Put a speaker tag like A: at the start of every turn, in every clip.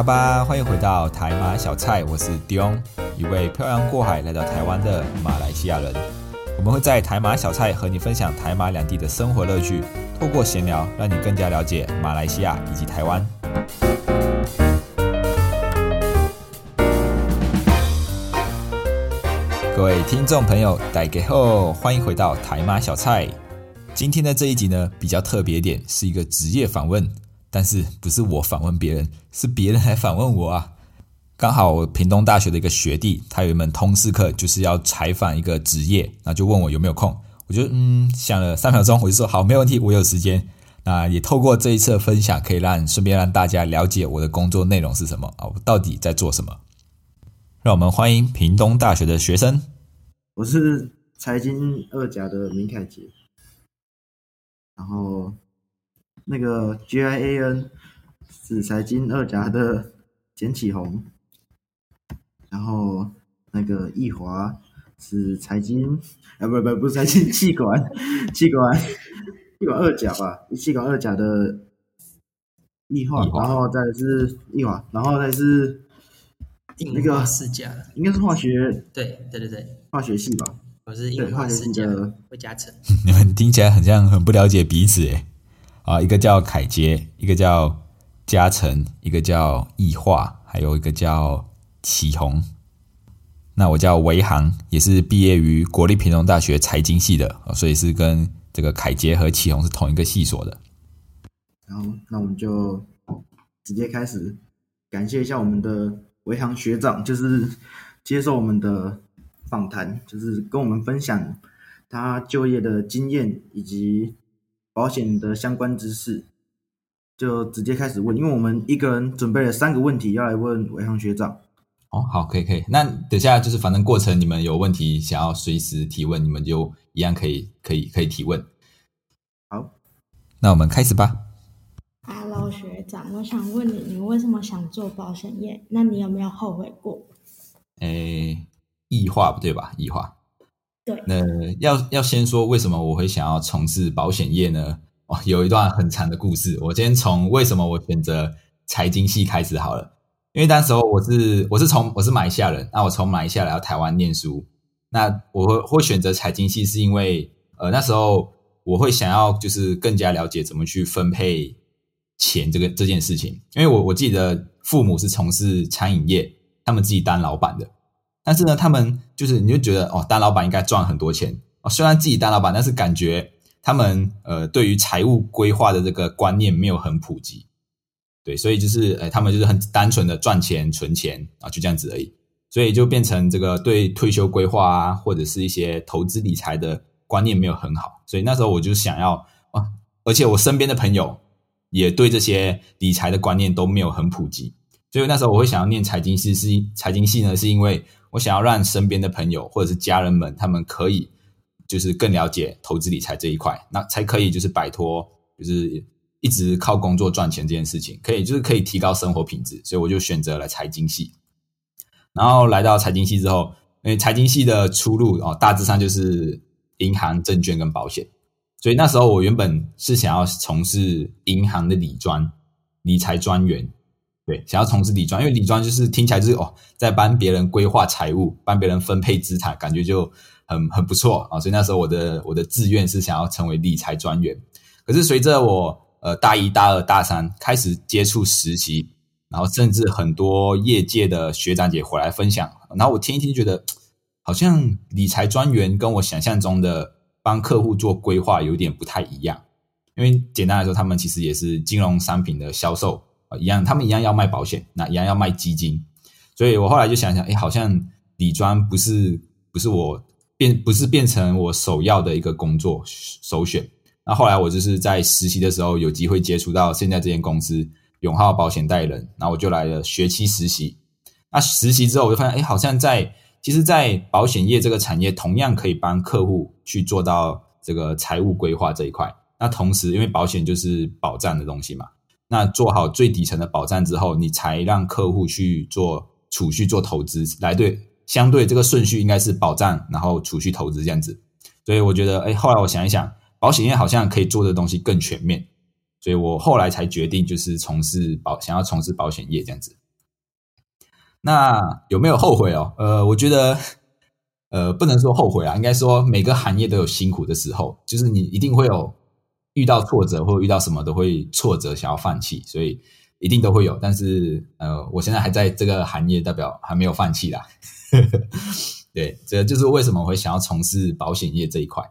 A: 卡巴，欢迎回到台马小菜，我是 Dion，一位漂洋过海来到台湾的马来西亚人。我们会在台马小菜和你分享台马两地的生活乐趣，透过闲聊，让你更加了解马来西亚以及台湾。各位听众朋友，大家好，欢迎回到台马小菜。今天的这一集呢，比较特别点，是一个职业访问，但是不是我访问别人，是别人来访问我啊。刚好我屏东大学的一个学弟，他有一门通识课，就是要采访一个职业，那就问我有没有空。我就嗯想了三秒钟，我就说好，没问题，我有时间。那也透过这一次的分享，可以让顺便让大家了解我的工作内容是什么啊，我到底在做什么。让我们欢迎屏东大学的学生。
B: 我是财经二甲的明凯杰，然后那个 GIAN 是财经二甲的简启宏，然后那个易华是财经啊不不不是财经气管气管气管二甲吧，气管二甲的易华，然后再是易华，然后再是。那个
C: 四甲
B: 应该是化学，
C: 对对对对，
B: 化学系吧。
C: 我是硬化世家的魏嘉诚。
A: 你们听起来很像很不了解彼此诶。啊，一个叫凯杰，一个叫嘉诚，一个叫易化，还有一个叫启宏。那我叫维航，也是毕业于国立屏东大学财经系的，所以是跟这个凯杰和启宏是同一个系所的。
B: 然后，那我们就直接开始，感谢一下我们的。维航学长就是接受我们的访谈，就是跟我们分享他就业的经验以及保险的相关知识，就直接开始问，因为我们一个人准备了三个问题要来问伟航学长。
A: 哦，好，可以，可以。那等下就是反正过程你们有问题想要随时提问，你们就一样可以，可以，可以提问。
B: 好，
A: 那我们开始吧。
D: Hello，学长，我想问你，你为什么想做保险业？那你有没有后悔过？
A: 诶，异化不对吧？异化。
D: 对。
A: 那要要先说为什么我会想要从事保险业呢？哦，有一段很长的故事。我先从为什么我选择财经系开始好了。因为那时候我是我是从我是马来西亚人，那我从马来西亚来到台湾念书。那我会会选择财经系，是因为呃那时候我会想要就是更加了解怎么去分配。钱这个这件事情，因为我我记得父母是从事餐饮业，他们自己当老板的，但是呢，他们就是你就觉得哦，当老板应该赚很多钱哦。虽然自己当老板，但是感觉他们呃对于财务规划的这个观念没有很普及，对，所以就是呃他们就是很单纯的赚钱存钱啊，就这样子而已，所以就变成这个对退休规划啊或者是一些投资理财的观念没有很好，所以那时候我就想要啊，而且我身边的朋友。也对这些理财的观念都没有很普及，所以那时候我会想要念财经系，是财经系呢，是因为我想要让身边的朋友或者是家人们，他们可以就是更了解投资理财这一块，那才可以就是摆脱就是一直靠工作赚钱这件事情，可以就是可以提高生活品质，所以我就选择了财经系。然后来到财经系之后，因为财经系的出路哦，大致上就是银行、证券跟保险。所以那时候我原本是想要从事银行的理专、理财专员，对，想要从事理专，因为理专就是听起来就是哦，在帮别人规划财务、帮别人分配资产，感觉就很很不错啊。所以那时候我的我的志愿是想要成为理财专员。可是随着我呃大一、大二、大三开始接触实习，然后甚至很多业界的学长姐回来分享，然后我听一听，觉得好像理财专员跟我想象中的。帮客户做规划有点不太一样，因为简单来说，他们其实也是金融商品的销售啊，一样，他们一样要卖保险，那一样要卖基金，所以我后来就想想，哎，好像理专不是不是我变不是变成我首要的一个工作首选，那后来我就是在实习的时候有机会接触到现在这间公司永浩保险代理人，然后我就来了学期实习。那实习之后我就发现，哎，好像在其实，在保险业这个产业，同样可以帮客户去做到这个财务规划这一块。那同时，因为保险就是保障的东西嘛，那做好最底层的保障之后，你才让客户去做储蓄、做投资，来对相对这个顺序应该是保障，然后储蓄、投资这样子。所以我觉得，哎，后来我想一想。保险业好像可以做的东西更全面，所以我后来才决定就是从事保，想要从事保险业这样子。那有没有后悔哦？呃，我觉得，呃，不能说后悔啊，应该说每个行业都有辛苦的时候，就是你一定会有遇到挫折或者遇到什么都会挫折，想要放弃，所以一定都会有。但是，呃，我现在还在这个行业，代表还没有放弃啦。对，这就是为什么我会想要从事保险业这一块。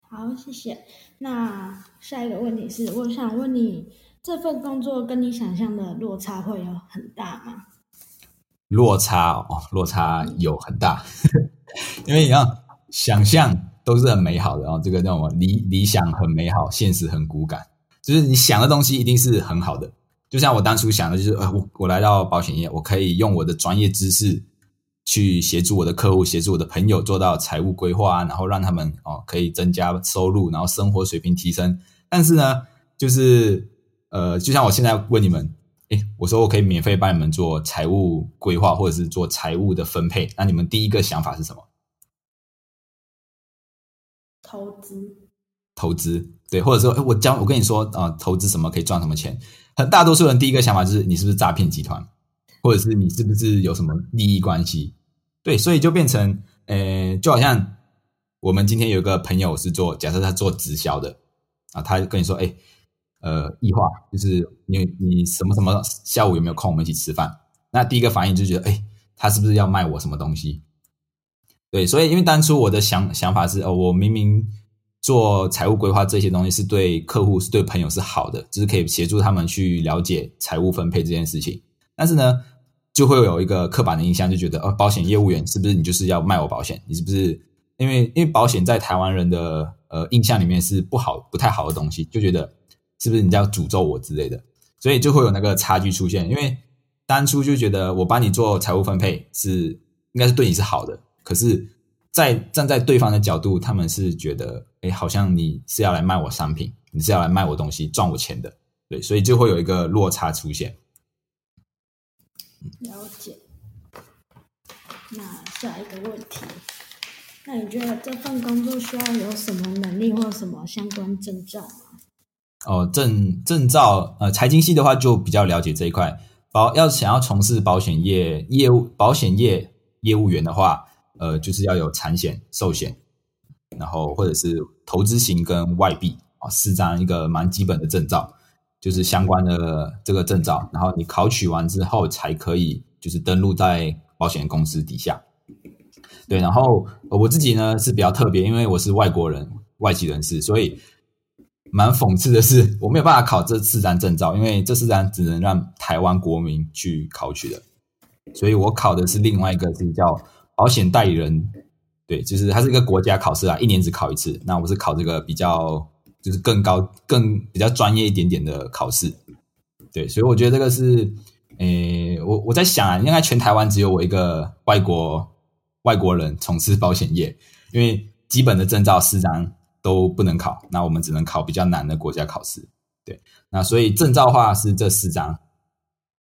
D: 好，谢谢。那下一个问题是，我想问你，这份工作跟你想象的落差会有很大吗？
A: 落差哦，落差有很大，因为你要想象都是很美好的，然后这个叫什么理理想很美好，现实很骨感，就是你想的东西一定是很好的。就像我当初想的，就是呃，我我来到保险业，我可以用我的专业知识。去协助我的客户，协助我的朋友做到财务规划，然后让他们哦可以增加收入，然后生活水平提升。但是呢，就是呃，就像我现在问你们，诶，我说我可以免费帮你们做财务规划，或者是做财务的分配，那你们第一个想法是什么？
D: 投资，
A: 投资，对，或者说，我教我跟你说啊，投资什么可以赚什么钱？很大多数人第一个想法就是你是不是诈骗集团？或者是你是不是有什么利益关系？对，所以就变成，呃，就好像我们今天有一个朋友是做，假设他做直销的啊，他跟你说，哎，呃，易化，就是你你什么什么下午有没有空，我们一起吃饭？那第一个反应就觉得，哎，他是不是要卖我什么东西？对，所以因为当初我的想想法是，哦，我明明做财务规划这些东西是对客户是对朋友是好的，就是可以协助他们去了解财务分配这件事情，但是呢。就会有一个刻板的印象，就觉得，呃，保险业务员是不是你就是要卖我保险？你是不是因为因为保险在台湾人的呃印象里面是不好、不太好的东西，就觉得是不是你在诅咒我之类的？所以就会有那个差距出现。因为当初就觉得我帮你做财务分配是应该是对你是好的，可是，在站在对方的角度，他们是觉得，哎，好像你是要来卖我商品，你是要来卖我东西赚我钱的，对，所以就会有一个落差出现。
D: 了解。那下一个问题，那你觉得这份工作需要有什么能力或什么相关证照吗？
A: 哦，证证照，呃，财经系的话就比较了解这一块。保要想要从事保险业业务，保险业业务员的话，呃，就是要有产险、寿险，然后或者是投资型跟外币啊，四张一个蛮基本的证照。就是相关的这个证照，然后你考取完之后才可以，就是登录在保险公司底下。对，然后我自己呢是比较特别，因为我是外国人、外籍人士，所以蛮讽刺的是，我没有办法考这四张证照，因为这四张只能让台湾国民去考取的，所以我考的是另外一个是叫保险代理人。对，就是它是一个国家考试啊，一年只考一次。那我是考这个比较。就是更高、更比较专业一点点的考试，对，所以我觉得这个是，诶，我我在想啊，应该全台湾只有我一个外国外国人从事保险业，因为基本的证照四张都不能考，那我们只能考比较难的国家考试，对，那所以证照话是这四张，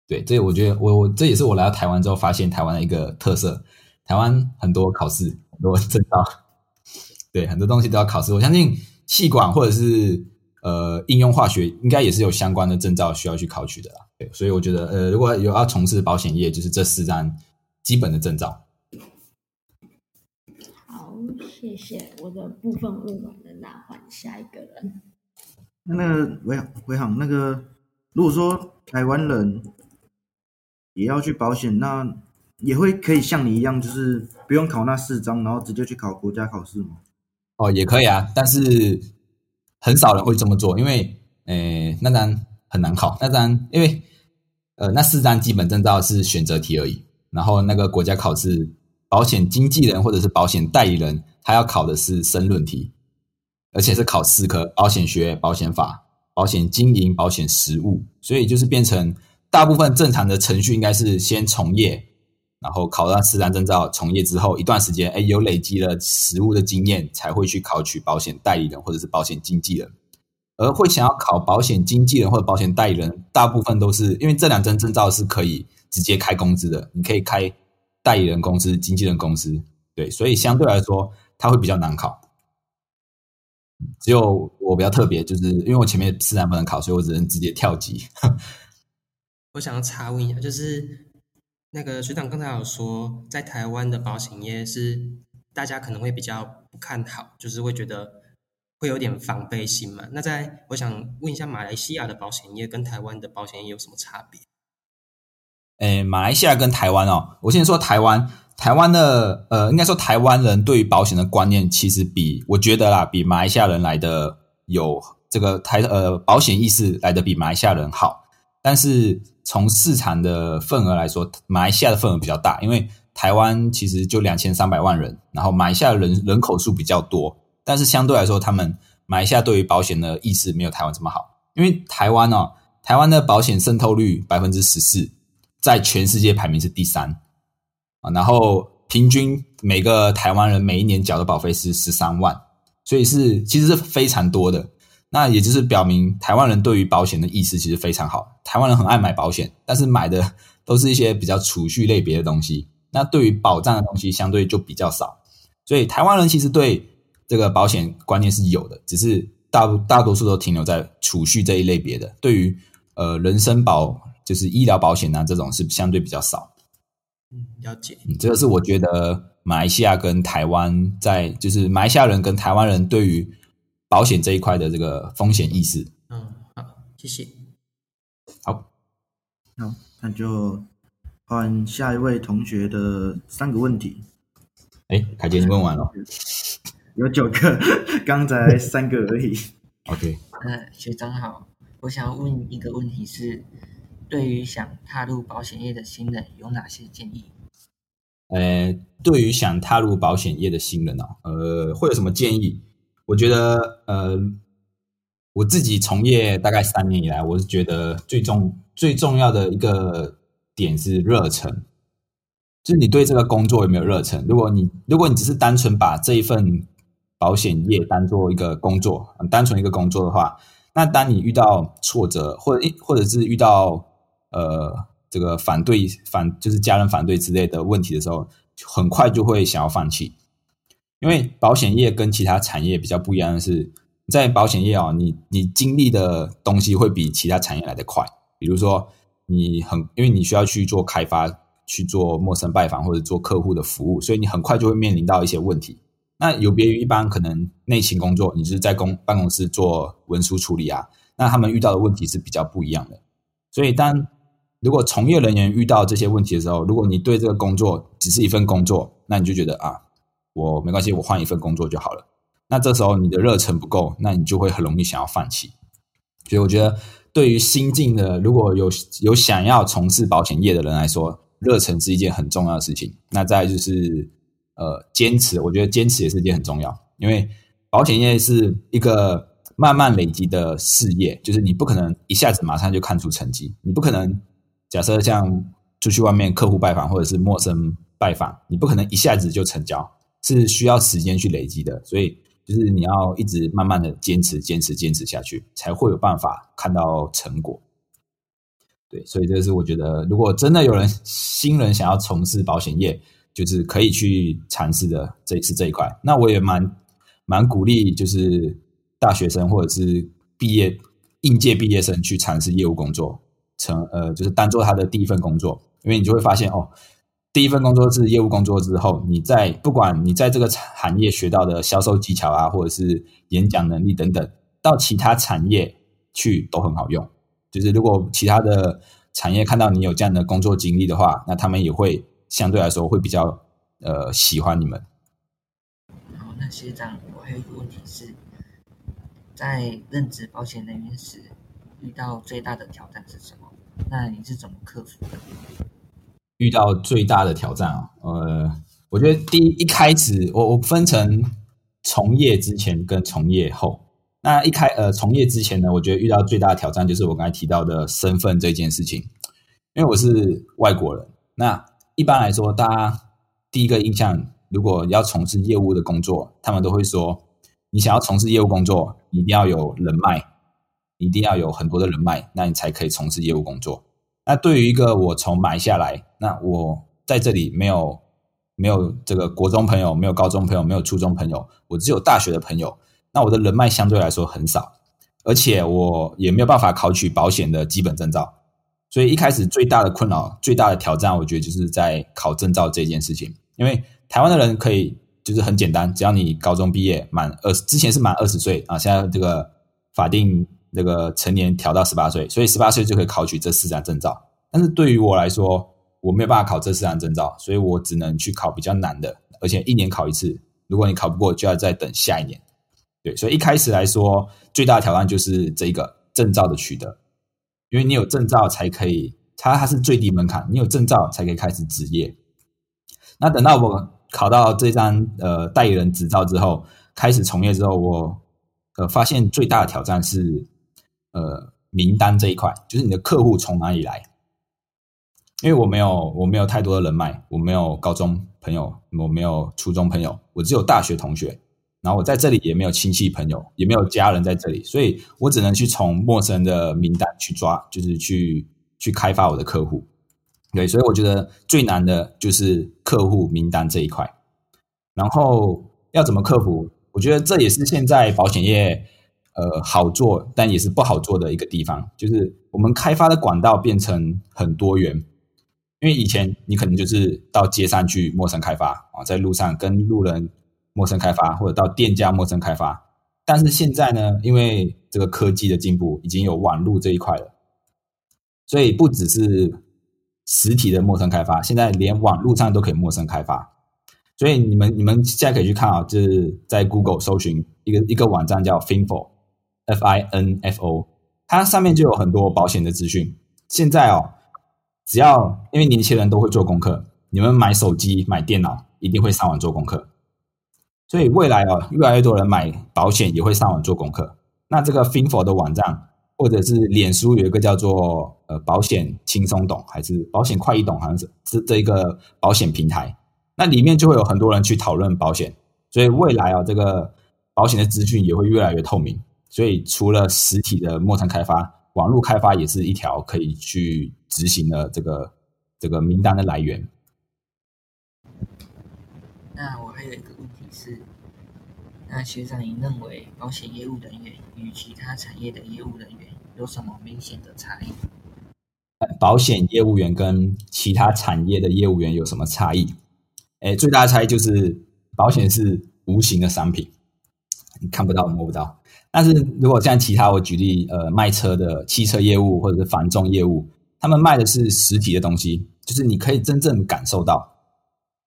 A: 对，这我觉得我我这也是我来到台湾之后发现台湾的一个特色，台湾很多考试很多证照，对，很多东西都要考试，我相信。气管或者是呃应用化学，应该也是有相关的证照需要去考取的啦。对，所以我觉得呃，如果有要从事保险业，就是这四张基本的证照。
D: 好，谢谢。我的部分问完了，那换下一个人。
B: 那那个维维航，那个如果说台湾人也要去保险，那也会可以像你一样，就是不用考那四张，然后直接去考国家考试吗？
A: 哦，也可以啊，但是很少人会这么做，因为，诶，那张很难考。那张，因为，呃，那四张基本证照是选择题而已。然后那个国家考试，保险经纪人或者是保险代理人，他要考的是申论题。而且是考四科：保险学、保险法、保险经营、保险实务。所以就是变成大部分正常的程序应该是先从业，然后考到四三证照，从业之后一段时间，哎，有累积了实务的经验，才会去考取保险代理人或者是保险经纪人。而会想要考保险经纪人或者保险代理人，大部分都是因为这两张证照是可以直接开工资的，你可以开代理人公司、经纪人公司，对，所以相对来说它会比较难考。只有我比较特别，就是因为我前面四三不能考，所以我只能直接跳级。
C: 我想要插问一下，就是那个学长刚才有说，在台湾的保险业是大家可能会比较不看好，就是会觉得。会有点防备心嘛？那在我想问一下，马来西亚的保险业跟台湾的保险业有什么差别？
A: 诶，马来西亚跟台湾哦，我先说台湾，台湾的呃，应该说台湾人对于保险的观念，其实比我觉得啦，比马来西亚人来的有这个台呃保险意识来的比马来西亚人好。但是从市场的份额来说，马来西亚的份额比较大，因为台湾其实就两千三百万人，然后马来西亚人人口数比较多。但是相对来说，他们马来西亚对于保险的意识没有台湾这么好，因为台湾哦，台湾的保险渗透率百分之十四，在全世界排名是第三啊。然后平均每个台湾人每一年缴的保费是十三万，所以是其实是非常多的。那也就是表明台湾人对于保险的意识其实非常好。台湾人很爱买保险，但是买的 都是一些比较储蓄类别的东西，那对于保障的东西相对就比较少。所以台湾人其实对这个保险观念是有的，只是大大多数都停留在储蓄这一类别的。对于呃人身保，就是医疗保险呢，这种是相对比较少。
C: 嗯，了解。
A: 这个是我觉得马来西亚跟台湾在，就是马来西亚人跟台湾人对于保险这一块的这个风险意识。
C: 嗯，好，谢谢。
A: 好，
B: 好，那就换下一位同学的三个问题。
A: 哎，凯杰，你问完了。
B: 有九个，刚才三个而已。
A: OK。
E: 呃，学长好，我想要问一个问题是，对于想踏入保险业的新人有哪些建议？
A: 呃，对于想踏入保险业的新人哦，呃，会有什么建议？我觉得，呃，我自己从业大概三年以来，我是觉得最重最重要的一个点是热忱，就是你对这个工作有没有热忱？如果你如果你只是单纯把这一份保险业当做一个工作，单纯一个工作的话，那当你遇到挫折，或者或者是遇到呃这个反对反就是家人反对之类的问题的时候，很快就会想要放弃。因为保险业跟其他产业比较不一样的是，在保险业啊，你你经历的东西会比其他产业来得快。比如说，你很因为你需要去做开发，去做陌生拜访或者做客户的服务，所以你很快就会面临到一些问题。那有别于一般可能内勤工作，你是在公办公室做文书处理啊，那他们遇到的问题是比较不一样的。所以，当如果从业人员遇到这些问题的时候，如果你对这个工作只是一份工作，那你就觉得啊，我没关系，我换一份工作就好了。那这时候你的热忱不够，那你就会很容易想要放弃。所以，我觉得对于新进的，如果有有想要从事保险业的人来说，热忱是一件很重要的事情。那再就是。呃，坚持，我觉得坚持也是一件很重要，因为保险业是一个慢慢累积的事业，就是你不可能一下子马上就看出成绩，你不可能假设像出去外面客户拜访或者是陌生拜访，你不可能一下子就成交，是需要时间去累积的，所以就是你要一直慢慢的坚持，坚持，坚持下去，才会有办法看到成果。对，所以这是我觉得，如果真的有人新人想要从事保险业。就是可以去尝试的，这是这一块。那我也蛮蛮鼓励，就是大学生或者是毕业应届毕业生去尝试业务工作，成呃，就是当做他的第一份工作。因为你就会发现哦，第一份工作是业务工作之后，你在不管你在这个产业学到的销售技巧啊，或者是演讲能力等等，到其他产业去都很好用。就是如果其他的产业看到你有这样的工作经历的话，那他们也会。相对来说会比较呃喜欢你们。
E: 好，那学长，我还有一个问题是，在任职保险人员时遇到最大的挑战是什么？那你是怎么克服的？
A: 遇到最大的挑战啊，呃，我觉得第一一开始我我分成从业之前跟从业后。那一开呃从业之前呢，我觉得遇到最大的挑战就是我刚才提到的身份这件事情，因为我是外国人。那一般来说，大家第一个印象，如果要从事业务的工作，他们都会说，你想要从事业务工作，一定要有人脉，一定要有很多的人脉，那你才可以从事业务工作。那对于一个我从买下来，那我在这里没有没有这个国中朋友，没有高中朋友，没有初中朋友，我只有大学的朋友。那我的人脉相对来说很少，而且我也没有办法考取保险的基本证照。所以一开始最大的困扰、最大的挑战，我觉得就是在考证照这件事情。因为台湾的人可以就是很简单，只要你高中毕业满二十，之前是满二十岁啊，现在这个法定那个成年调到十八岁，所以十八岁就可以考取这四张证照。但是对于我来说，我没有办法考这四张证照，所以我只能去考比较难的，而且一年考一次。如果你考不过，就要再等下一年。对，所以一开始来说，最大的挑战就是这个证照的取得。因为你有证照才可以，它它是最低门槛，你有证照才可以开始执业。那等到我考到这张呃代理人执照之后，开始从业之后，我呃发现最大的挑战是呃名单这一块，就是你的客户从哪里来？因为我没有我没有太多的人脉，我没有高中朋友，我没有初中朋友，我只有大学同学。然后我在这里也没有亲戚朋友，也没有家人在这里，所以我只能去从陌生的名单去抓，就是去去开发我的客户。对，所以我觉得最难的就是客户名单这一块。然后要怎么克服？我觉得这也是现在保险业呃好做，但也是不好做的一个地方，就是我们开发的管道变成很多元。因为以前你可能就是到街上去陌生开发啊，在路上跟路人。陌生开发或者到店家陌生开发，但是现在呢，因为这个科技的进步，已经有网络这一块了，所以不只是实体的陌生开发，现在连网络上都可以陌生开发。所以你们你们现在可以去看啊，就是在 Google 搜寻一个一个网站叫 Finfo，F I N F O，它上面就有很多保险的资讯。现在哦，只要因为年轻人都会做功课，你们买手机买电脑一定会上网做功课。所以未来哦，越来越多人买保险也会上网做功课。那这个 Finfo 的网站，或者是脸书有一个叫做呃保险轻松懂，还是保险快易懂，好像是是这一个保险平台。那里面就会有很多人去讨论保险。所以未来啊，这个保险的资讯也会越来越透明。所以除了实体的陌生开发，网络开发也是一条可以去执行的这个这个名单的来源。
E: 那我还有一个问题。是，那学长，您认为保险业务人员与其他产业的业务人员有什么明显的差异？
A: 保险业务员跟其他产业的业务员有什么差异？哎，最大的差异就是保险是无形的商品，你看不到摸不到。但是如果像其他，我举例，呃，卖车的汽车业务或者是繁重业务，他们卖的是实体的东西，就是你可以真正感受到。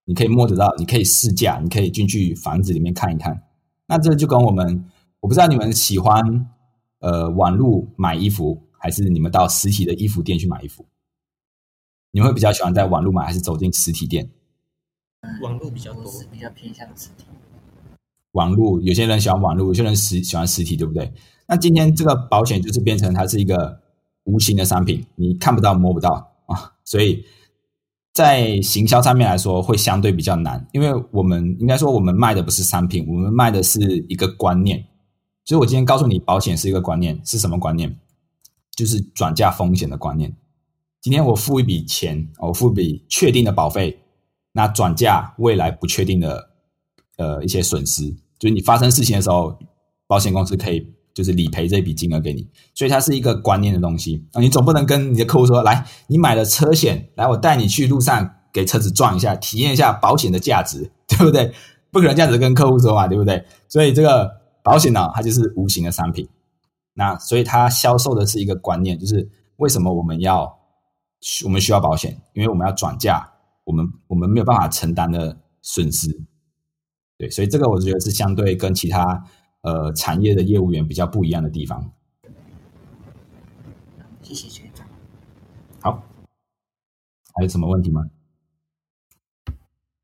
A: 你可以摸得到，你可以试驾，你可以进去房子里面看一看。那这就跟我们，我不知道你们喜欢呃网络买衣服，还是你们到实体的衣服店去买衣服？你会比较喜欢在网络买，还是走进实体店？
C: 网络比较多，
E: 比较偏向实体。
A: 网络有些人喜欢网络，有些人实喜欢实体，对不对？那今天这个保险就是变成它是一个无形的商品，你看不到摸不到啊，所以。在行销上面来说，会相对比较难，因为我们应该说，我们卖的不是商品，我们卖的是一个观念。所以我今天告诉你，保险是一个观念，是什么观念？就是转嫁风险的观念。今天我付一笔钱，我付一笔确定的保费，那转嫁未来不确定的呃一些损失，就是你发生事情的时候，保险公司可以。就是理赔这笔金额给你，所以它是一个观念的东西啊。你总不能跟你的客户说：“来，你买了车险，来我带你去路上给车子撞一下，体验一下保险的价值，对不对？”不可能这样子跟客户说嘛，对不对？所以这个保险呢，它就是无形的商品。那所以它销售的是一个观念，就是为什么我们要我们需要保险？因为我们要转嫁我们我们没有办法承担的损失。对，所以这个我觉得是相对跟其他。呃，产业的业务员比较不一样的地方。
E: 谢谢学长。
A: 好，还有什么问题吗？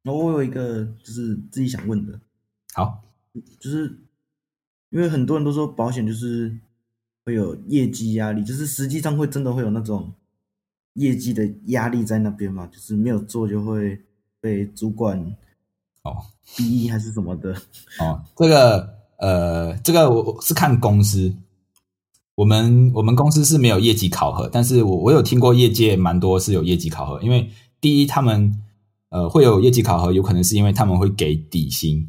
B: 我有一个就是自己想问的。
A: 好，
B: 就是因为很多人都说保险就是会有业绩压力，就是实际上会真的会有那种业绩的压力在那边嘛，就是没有做就会被主管
A: 哦
B: 逼还是什么的。
A: 哦，这个呃，这个我我是看公司，我们我们公司是没有业绩考核，但是我我有听过业界蛮多是有业绩考核，因为第一他们呃会有业绩考核，有可能是因为他们会给底薪，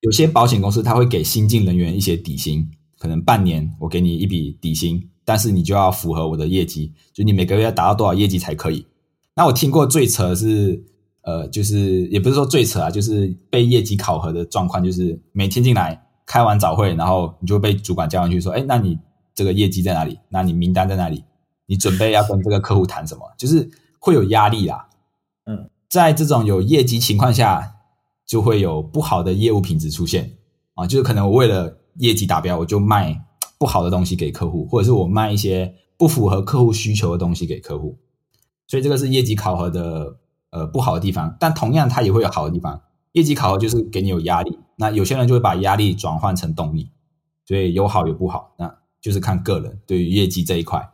A: 有些保险公司他会给新进人员一些底薪，可能半年我给你一笔底薪，但是你就要符合我的业绩，就你每个月要达到多少业绩才可以。那我听过最扯的是，呃，就是也不是说最扯啊，就是被业绩考核的状况，就是每天进来开完早会，然后你就会被主管叫上去说，哎，那你这个业绩在哪里？那你名单在哪里？你准备要跟这个客户谈什么？就是会有压力啦。
B: 嗯，
A: 在这种有业绩情况下，就会有不好的业务品质出现啊，就是可能我为了业绩达标，我就卖不好的东西给客户，或者是我卖一些不符合客户需求的东西给客户。所以这个是业绩考核的呃不好的地方，但同样它也会有好的地方。业绩考核就是给你有压力，那有些人就会把压力转换成动力，所以有好有不好，那就是看个人对于业绩这一块。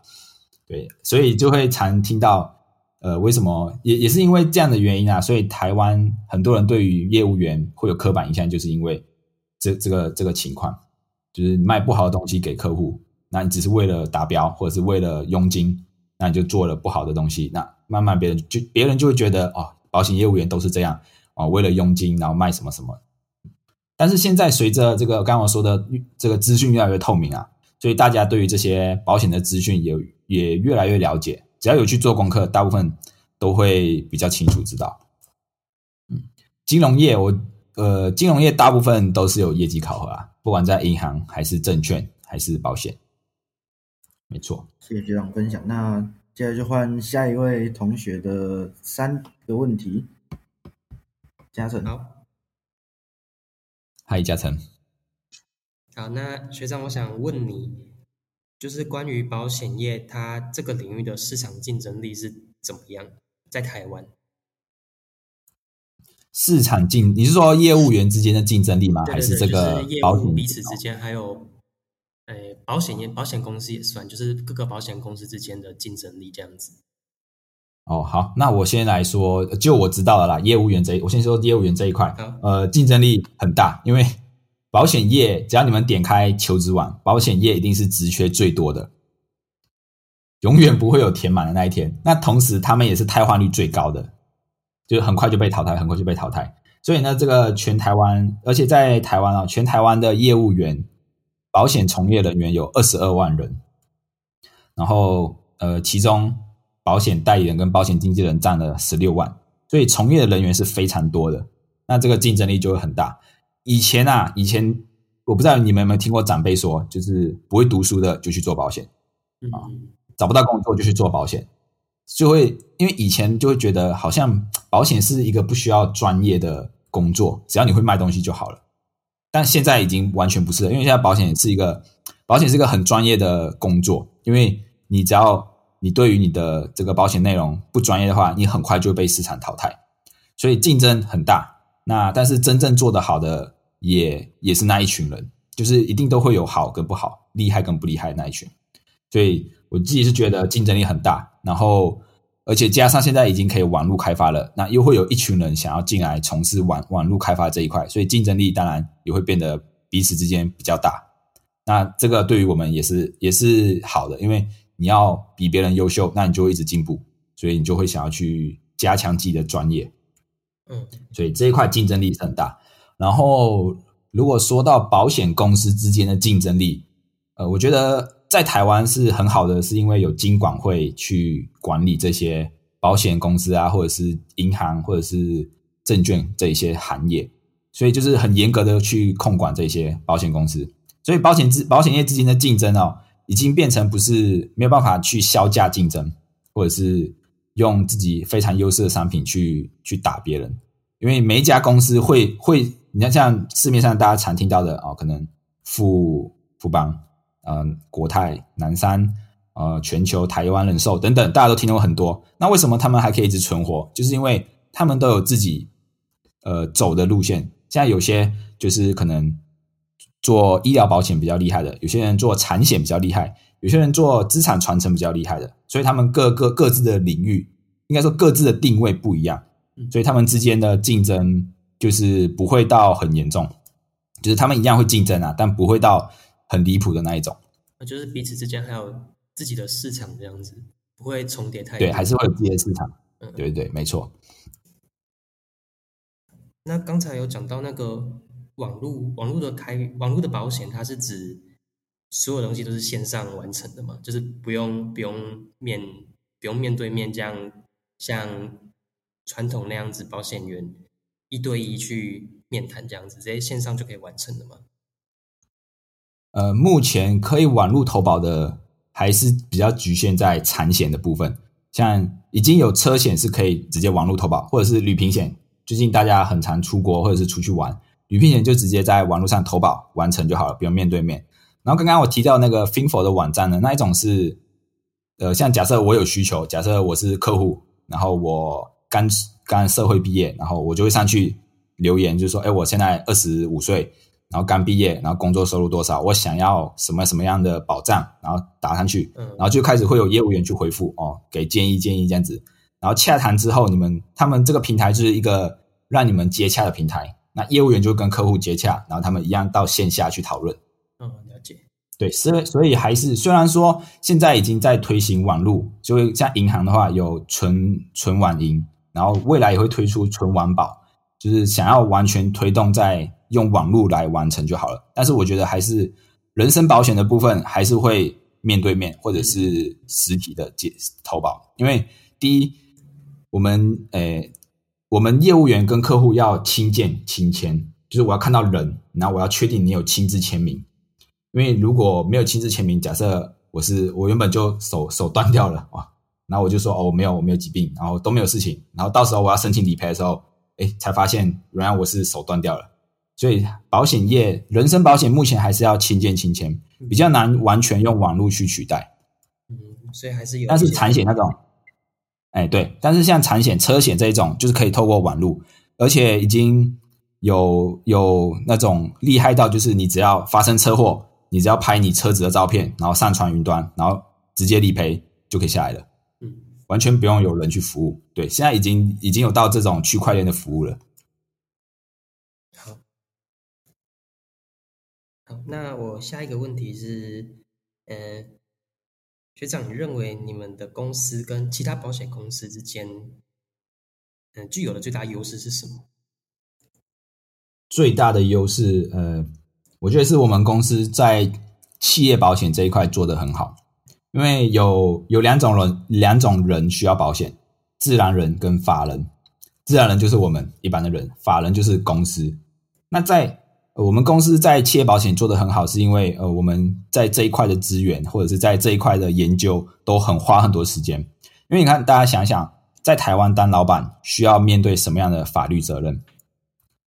A: 对，所以就会常听到呃为什么也也是因为这样的原因啊，所以台湾很多人对于业务员会有刻板印象，就是因为这这个这个情况，就是卖不好的东西给客户，那你只是为了达标或者是为了佣金。那你就做了不好的东西，那慢慢别人就别人就会觉得哦，保险业务员都是这样啊，为了佣金然后卖什么什么。但是现在随着这个刚刚我说的这个资讯越来越透明啊，所以大家对于这些保险的资讯也也越来越了解，只要有去做功课，大部分都会比较清楚知道。嗯，金融业我呃金融业大部分都是有业绩考核啊，不管在银行还是证券还是保险。没错，
B: 谢谢学长分享。那接下来就换下一位同学的三个问题。嘉诚，
C: 好，
A: 嗨，嘉诚，
C: 好，那学长，我想问你，就是关于保险业，它这个领域的市场竞争力是怎么样？在台湾，
A: 市场竞，你是说业务员之间的竞争力吗？还
C: 对对对，
A: 这个
C: 就是业
A: 保险
C: 务彼此之间，还有，呃，保险业、保险公司也算，就是各个保险公司之间的竞争力这样子。
A: 哦，好，那我先来说，就我知道的啦，业务员这一，我先说业务员这一块，呃，竞争力很大，因为保险业只要你们点开求职网，保险业一定是职缺最多的，永远不会有填满的那一天。那同时，他们也是汰换率最高的，就很快就被淘汰，很快就被淘汰。所以呢，这个全台湾，而且在台湾啊，全台湾的业务员、保险从业人员有二十二万人，然后呃，其中保险代理人跟保险经纪人占了十六万，所以从业的人员是非常多的。那这个竞争力就会很大。以前啊，以前我不知道你们有没有听过长辈说，就是不会读书的就去做保险，
C: 啊，
A: 找不到工作就去做保险，就会因为以前就会觉得好像保险是一个不需要专业的工作，只要你会卖东西就好了。但现在已经完全不是了，因为现在保险是一个保险是一个很专业的工作，因为你只要你对于你的这个保险内容不专业的话，你很快就会被市场淘汰，所以竞争很大。那但是真正做得好的也也是那一群人，就是一定都会有好跟不好，厉害跟不厉害那一群。所以我自己是觉得竞争力很大，然后而且加上现在已经可以网络开发了，那又会有一群人想要进来从事网网络开发这一块，所以竞争力当然也会变得彼此之间比较大。那这个对于我们也是也是好的，因为你要比别人优秀，那你就会一直进步，所以你就会想要去加强自己的专业。
C: 嗯，
A: 所以这一块竞争力是很大。然后，如果说到保险公司之间的竞争力，呃，我觉得在台湾是很好的，是因为有金管会去管理这些保险公司啊，或者是银行或者是证券这一些行业，所以就是很严格的去控管这些保险公司。所以保险资保险业之间的竞争哦，已经变成不是没有办法去销价竞争，或者是用自己非常优势的商品去去打别人，因为每一家公司会会，你看像市面上大家常听到的哦，可能富富邦、嗯、国泰、南山、呃全球、台湾人寿等等，大家都听过很多。那为什么他们还可以一直存活？就是因为他们都有自己呃走的路线，现在有些就是可能做医疗保险比较厉害的，有些人做产险比较厉害，有些人做资产传承比较厉害的，所以他们各个各自的领域，应该说各自的定位不一样，所以他们之间的竞争就是不会到很严重，就是他们一样会竞争啊，但不会到很离谱的那一种。
C: 就是彼此之间还有自己的市场这样子，不会重叠太多。
A: 对，还是会有自己的市场。
C: 嗯
A: 对对，没错。
C: 那刚才有讲到那个网络网络的开网络的保险，它是指所有东西都是线上完成的嘛？就是不用不用面不用面对面这样像传统那样子保险员一对一去面谈这样子，直接线上就可以完成的吗？
A: 呃，目前可以网络投保的还是比较局限在产险的部分，像已经有车险是可以直接网络投保，或者是旅平险。最近大家很常出国或者是出去玩，旅平险就直接在网络上投保完成就好了，不用面对面。然后刚刚我提到那个 Finfo 的网站呢，那一种是，呃，像假设我有需求，假设我是客户，然后我刚刚社会毕业，然后我就会上去留言，就是说，哎，我现在二十五岁。然后刚毕业，然后工作收入多少？我想要什么什么样的保障？然后打上去，然后就开始会有业务员去回复哦，给建议建议这样子。然后洽谈之后，你们他们这个平台就是一个让你们接洽的平台。那业务员就跟客户接洽，然后他们一样到线下去讨论。
C: 嗯，了解。
A: 对，所以所以还是虽然说现在已经在推行网路，就像银行的话有存存网银，然后未来也会推出存网保，就是想要完全推动在。用网络来完成就好了，但是我觉得还是人身保险的部分还是会面对面或者是实体的解投保，因为第一，我们诶，我们业务员跟客户要亲见亲签，就是我要看到人，然后我要确定你有亲自签名，因为如果没有亲自签名，假设我是我原本就手手断掉了哇，然后我就说哦我没有我没有疾病，然后都没有事情，然后到时候我要申请理赔的时候，哎才发现原来我是手断掉了。所以保险业，人身保险目前还是要亲见亲签，比较难完全用网络去取代。
C: 嗯，所以还是有。
A: 但是产险那种，哎，对，但是像产险、车险这一种，就是可以透过网络，而且已经有有那种厉害到，就是你只要发生车祸，你只要拍你车子的照片，然后上传云端，然后直接理赔就可以下来了。
C: 嗯，
A: 完全不用有人去服务。对，现在已经已经有到这种区块链的服务了。
C: 好，那我下一个问题是，呃，学长，你认为你们的公司跟其他保险公司之间，嗯，具有的最大优势是什么？
A: 最大的优势，呃，我觉得是我们公司在企业保险这一块做得很好，因为有有两种人，两种人需要保险，自然人跟法人。自然人就是我们一般的人，法人就是公司。那在我们公司在企业保险做得很好，是因为呃我们在这一块的资源或者是在这一块的研究都很花很多时间。因为你看，大家想想，在台湾当老板需要面对什么样的法律责任？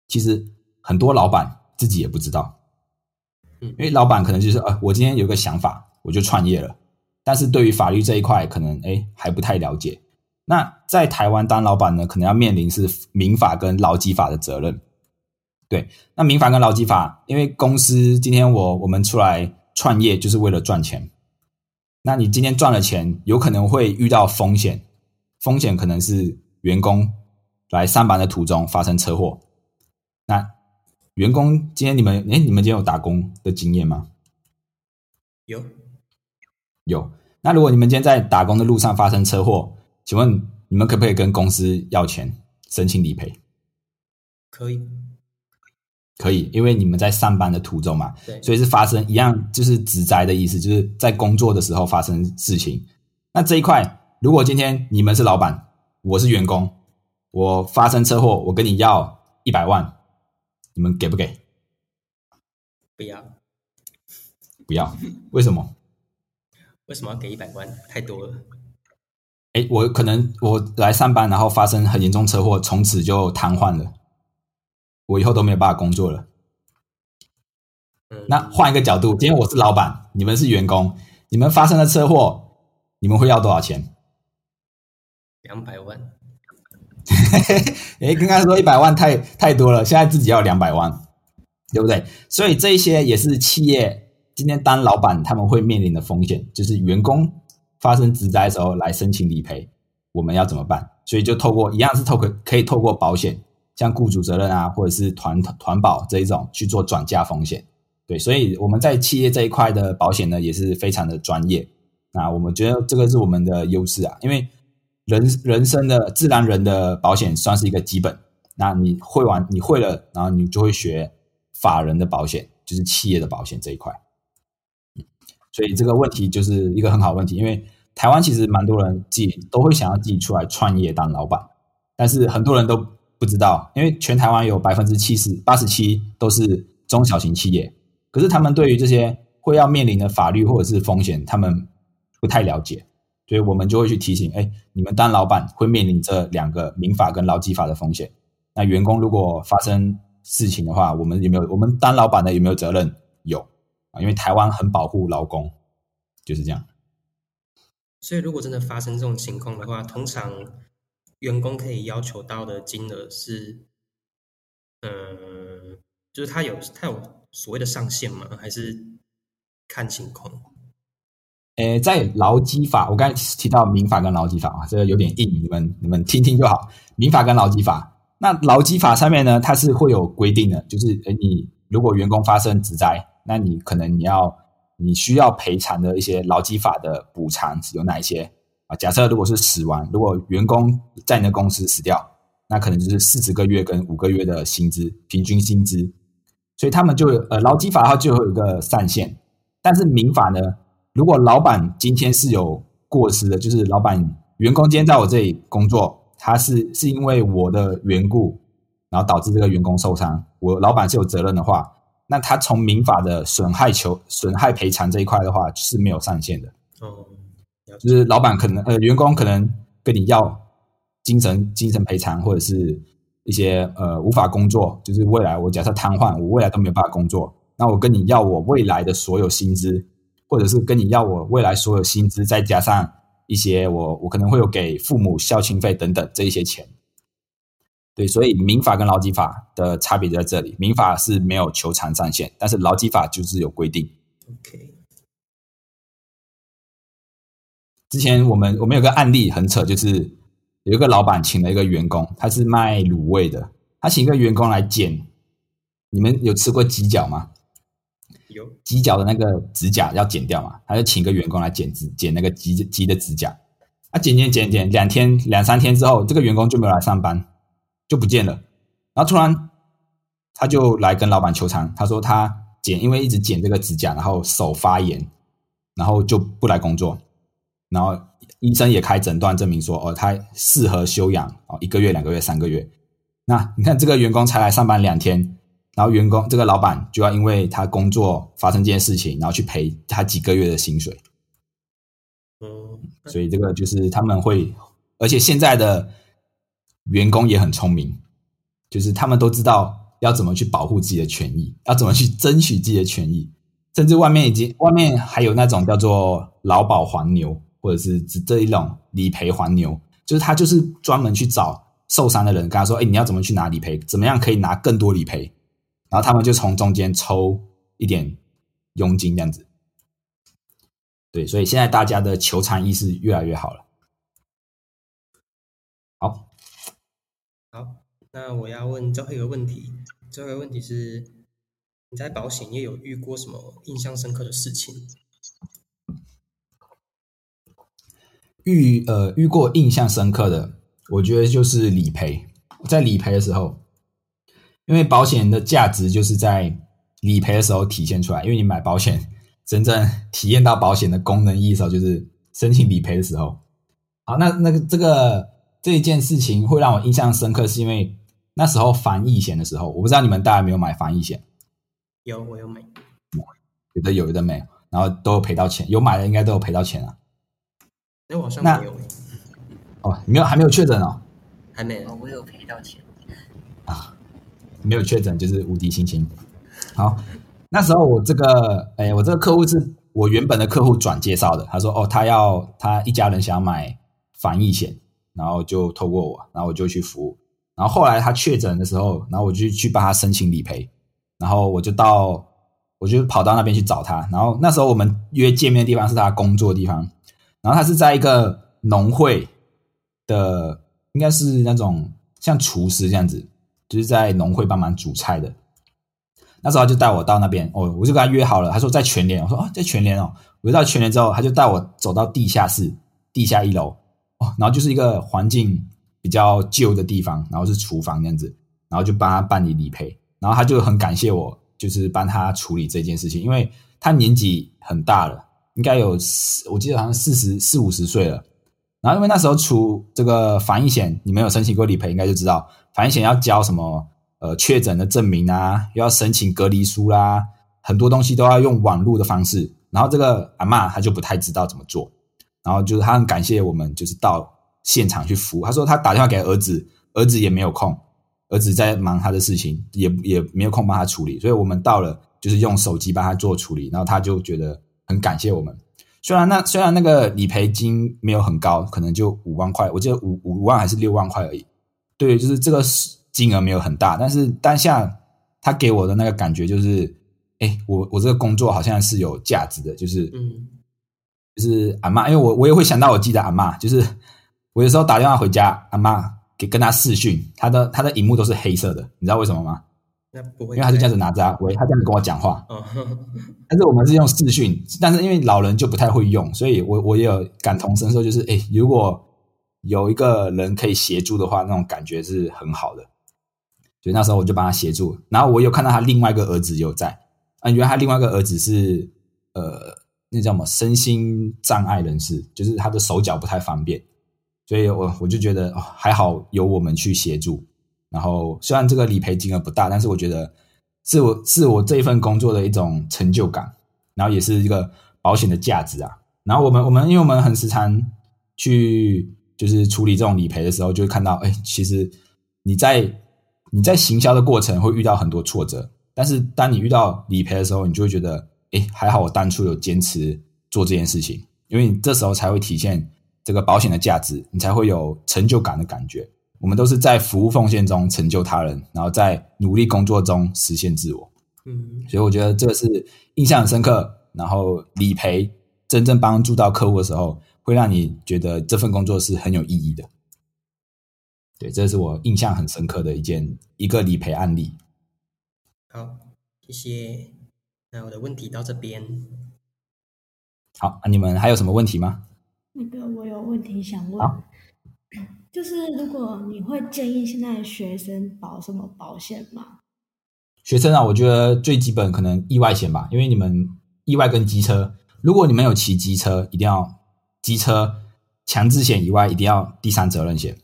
A: 其实很多老板自己也不知道。
C: 嗯，
A: 因为老板可能就是呃，我今天有个想法，我就创业了。但是对于法律这一块，可能哎还不太了解。那在台湾当老板呢，可能要面临是民法跟劳基法的责任。对，那民法跟劳基法，因为公司今天我我们出来创业就是为了赚钱，那你今天赚了钱，有可能会遇到风险，风险可能是员工来上班的途中发生车祸。那员工今天你们哎，你们今天有打工的经验吗？
C: 有，
A: 有。那如果你们今天在打工的路上发生车祸，请问你们可不可以跟公司要钱申请理赔？
C: 可以。
A: 可以，因为你们在上班的途中嘛，
C: 对，
A: 所以是发生一样，就是职灾的意思，就是在工作的时候发生事情。那这一块，如果今天你们是老板，我是员工，我发生车祸，我跟你要一百万，你们给不给？
C: 不要，
A: 不要，为什么？
C: 为什么要给一百万？太多了。
A: 哎，我可能我来上班，然后发生很严重车祸，从此就瘫痪了。我以后都没有办法工作了。那换一个角度，今天我是老板，你们是员工，你们发生了车祸，你们会要多少钱？
C: 两百万。
A: 哎，刚刚说一百万太太多了，现在自己要两百万，对不对？所以这一些也是企业今天当老板他们会面临的风险，就是员工发生职灾的时候来申请理赔，我们要怎么办？所以就透过一样是透过可以透过保险，像雇主责任啊，或者是团团保这一种去做转嫁风险。对，所以我们在企业这一块的保险呢，也是非常的专业。那我们觉得这个是我们的优势啊，因为人人生的自然人的保险算是一个基本。那你会完，你会了，然后你就会学法人的保险，就是企业的保险这一块。所以这个问题就是一个很好问题，因为台湾其实蛮多人自己都会想要自己出来创业当老板，但是很多人都不知道，因为全台湾有百分之七十八十七都是中小型企业，可是他们对于这些会要面临的法律或者是风险，他们。不太了解，所以我们就会去提醒：哎，你们当老板会面临这两个民法跟劳基法的风险。那员工如果发生事情的话，我们有没有？我们当老板的有没有责任？有啊，因为台湾很保护劳工，就是这样。
C: 所以，如果真的发生这种情况的话，通常员工可以要求到的金额是，呃，就是他有他有所谓的上限吗？还是看情况？
A: 诶，在劳基法，我刚才提到民法跟劳基法啊，这个有点硬，你们你们听听就好。民法跟劳基法，那劳基法上面呢，它是会有规定的，就是诶，你如果员工发生职灾，那你可能你要你需要赔偿的一些劳基法的补偿有哪一些啊？假设如果是死亡，如果员工在你的公司死掉，那可能就是四十个月跟五个月的薪资平均薪资，所以他们就呃劳基法它就有一个上限，但是民法呢？如果老板今天是有过失的，就是老板员工今天在我这里工作，他是是因为我的缘故，然后导致这个员工受伤，我老板是有责任的话，那他从民法的损害求损害赔偿这一块的话是没有上限的。哦，就是老板可能呃员工可能跟你要精神精神赔偿，或者是一些呃无法工作，就是未来我假设瘫痪，我未来都没有办法工作，那我跟你要我未来的所有薪资。或者是跟你要我未来所有薪资，再加上一些我我可能会有给父母孝亲费等等这一些钱，对，所以民法跟劳基法的差别在这里，民法是没有求偿上限，但是劳基法就是有规定。
C: OK，
A: 之前我们我们有个案例很扯，就是有一个老板请了一个员工，他是卖卤味的，他请一个员工来剪，你们有吃过鸡脚吗？有鸡脚的那个指甲要剪掉嘛，他就请个员工来剪指剪那个鸡鸡的指甲，啊，剪剪剪剪，两天两三天之后，这个员工就没有来上班，就不见了。然后突然他就来跟老板求偿，他说他剪因为一直剪这个指甲，然后手发炎，然后就不来工作。然后医生也开诊断证明说，哦，他适合休养哦，一个月、两个月、三个月。那你看这个员工才来上班两天。然后员工这个老板就要因为他工作发生这件事情，然后去赔他几个月的薪水。嗯，所以这个就是他们会，而且现在的员工也很聪明，就是他们都知道要怎么去保护自己的权益，要怎么去争取自己的权益，甚至外面已经外面还有那种叫做劳保黄牛，或者是指这一种理赔黄牛，就是他就是专门去找受伤的人，跟他说：“哎，你要怎么去拿理赔？怎么样可以拿更多理赔？”然后他们就从中间抽一点佣金，这样子。对，所以现在大家的求偿意识越来越好了。好，
C: 好，那我要问最后一个问题。最后一个问题是：你在保险业有遇过什么印象深刻的事情？
A: 遇呃遇过印象深刻的，我觉得就是理赔。在理赔的时候。因为保险的价值就是在理赔的时候体现出来。因为你买保险，真正 体验到保险的功能意义的时候，就是申请理赔的时候。好，那那个这个这一件事情会让我印象深刻，是因为那时候防疫险的时候，我不知道你们大家有没有买防疫险？
C: 有，我有买。
A: 有的有，有的没有，然后都有赔到钱。有买的应该都有赔到钱啊。
C: 哎，我上没有。
A: 哦，没有，还没有确诊哦。
C: 还没有，
E: 我有赔到钱。
A: 啊没有确诊就是无敌心情。好，那时候我这个，哎，我这个客户是我原本的客户转介绍的。他说，哦，他要他一家人想要买防疫险，然后就透过我，然后我就去服务。然后后来他确诊的时候，然后我就去帮他申请理赔，然后我就到我就跑到那边去找他。然后那时候我们约见面的地方是他工作的地方，然后他是在一个农会的，应该是那种像厨师这样子，就是在农会帮忙煮菜的。那时候他就带我到那边，哦，我就跟他约好了，他说在全联，我说啊在全联哦，我就到全联之后，他就带我走到地下室，地下一楼，哦，然后就是一个环境比较旧的地方，然后是厨房这样子，然后就帮他办理理赔，然后他就很感谢我，就是帮他处理这件事情，因为他年纪很大了，应该有四，我记得好像四十四五十岁了，然后因为那时候出这个防疫险，你们有申请过理赔，应该就知道防疫险要交什么。呃，确诊的证明啊，又要申请隔离书啦，很多东西都要用网络的方式。然后这个阿妈她就不太知道怎么做，然后就是她很感谢我们，就是到现场去服务。她说她打电话给儿子，儿子也没有空，儿子在忙他的事情，也也没有空帮他处理。所以我们到了，就是用手机帮他做处理，然后他就觉得很感谢我们。虽然那虽然那个理赔金没有很高，可能就五万块，我记得五五万还是六万块而已。对，就是这个是。金额没有很大，但是当下他给我的那个感觉就是，哎，我我这个工作好像是有价值的，就是，嗯，就是阿妈，因为我我也会想到我记得阿妈，就是我有时候打电话回家，阿妈给跟他视讯，他的他的荧幕都是黑色的，你知道为什么吗？
C: 那不会，
A: 因为他是这样子拿着啊，喂，他这样子跟我讲话，但是我们是用视讯，但是因为老人就不太会用，所以我我也有感同身受，就是哎，如果有一个人可以协助的话，那种感觉是很好的。所以那时候我就帮他协助，然后我有看到他另外一个儿子有在，啊，原来他另外一个儿子是呃，那叫什么身心障碍人士，就是他的手脚不太方便，所以我我就觉得还好有我们去协助。然后虽然这个理赔金额不大，但是我觉得是我是我这一份工作的一种成就感，然后也是一个保险的价值啊。然后我们我们因为我们很时常去就是处理这种理赔的时候，就会看到，哎，其实你在。你在行销的过程会遇到很多挫折，但是当你遇到理赔的时候，你就会觉得，哎，还好我当初有坚持做这件事情，因为你这时候才会体现这个保险的价值，你才会有成就感的感觉。我们都是在服务奉献中成就他人，然后在努力工作中实现自我。嗯，所以我觉得这个是印象很深刻。然后理赔真正帮助到客户的时候，会让你觉得这份工作是很有意义的。对，这是我印象很深刻的一件一个理赔案例。
C: 好，谢谢。那我的问题到这边。
A: 好，你们还有什么问题吗？
D: 那个我有问题想问，就是如果你会建议现在学生保什么保险吗？
A: 学生啊，我觉得最基本可能意外险吧，因为你们意外跟机车，如果你们有骑机车，一定要机车强制险以外，一定要第三责任险。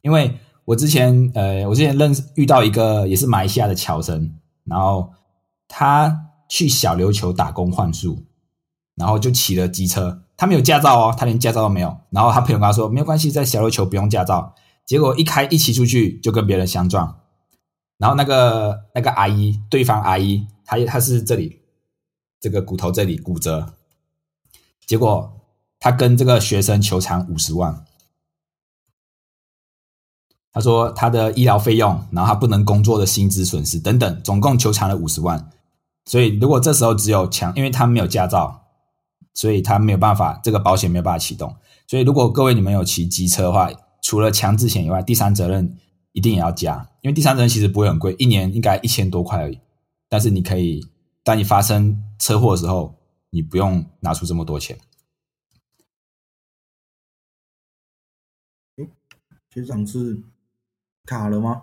A: 因为我之前，呃，我之前认识遇到一个也是马来西亚的侨生，然后他去小琉球打工换宿，然后就骑了机车，他没有驾照哦，他连驾照都没有。然后他朋友跟他说没有关系，在小琉球不用驾照。结果一开一骑出去就跟别人相撞，然后那个那个阿姨，对方阿姨，她她是这里这个骨头这里骨折，结果他跟这个学生求偿五十万。他说他的医疗费用，然后他不能工作的薪资损失等等，总共求偿了五十万。所以如果这时候只有强，因为他没有驾照，所以他没有办法，这个保险没有办法启动。所以如果各位你们有骑机车的话，除了强制险以外，第三责任一定也要加，因为第三责任其实不会很贵，一年应该一千多块而已。但是你可以，当你发生车祸的时候，你不用拿出这么多钱。
B: 学长是。卡了吗？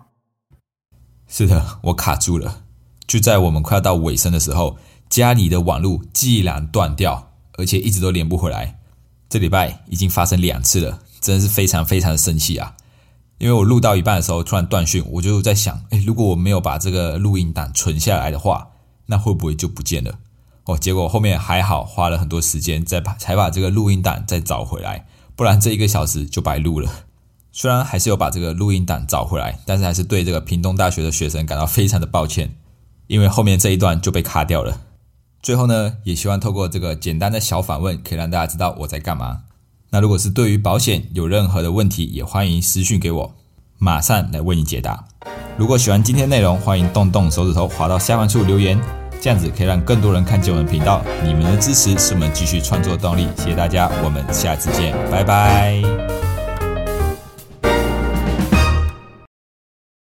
A: 是的，我卡住了。就在我们快要到尾声的时候，家里的网络既然断掉，而且一直都连不回来。这礼拜已经发生两次了，真的是非常非常的生气啊！因为我录到一半的时候突然断讯，我就在想，哎，如果我没有把这个录音档存下来的话，那会不会就不见了？哦，结果后面还好，花了很多时间再把才把这个录音档再找回来，不然这一个小时就白录了。虽然还是有把这个录音档找回来，但是还是对这个屏东大学的学生感到非常的抱歉，因为后面这一段就被卡掉了。最后呢，也希望透过这个简单的小访问，可以让大家知道我在干嘛。那如果是对于保险有任何的问题，也欢迎私讯给我，马上来为你解答。如果喜欢今天内容，欢迎动动手指头滑到下方处留言，这样子可以让更多人看见我们频道。你们的支持是我们继续创作的动力，谢谢大家，我们下次见，拜拜。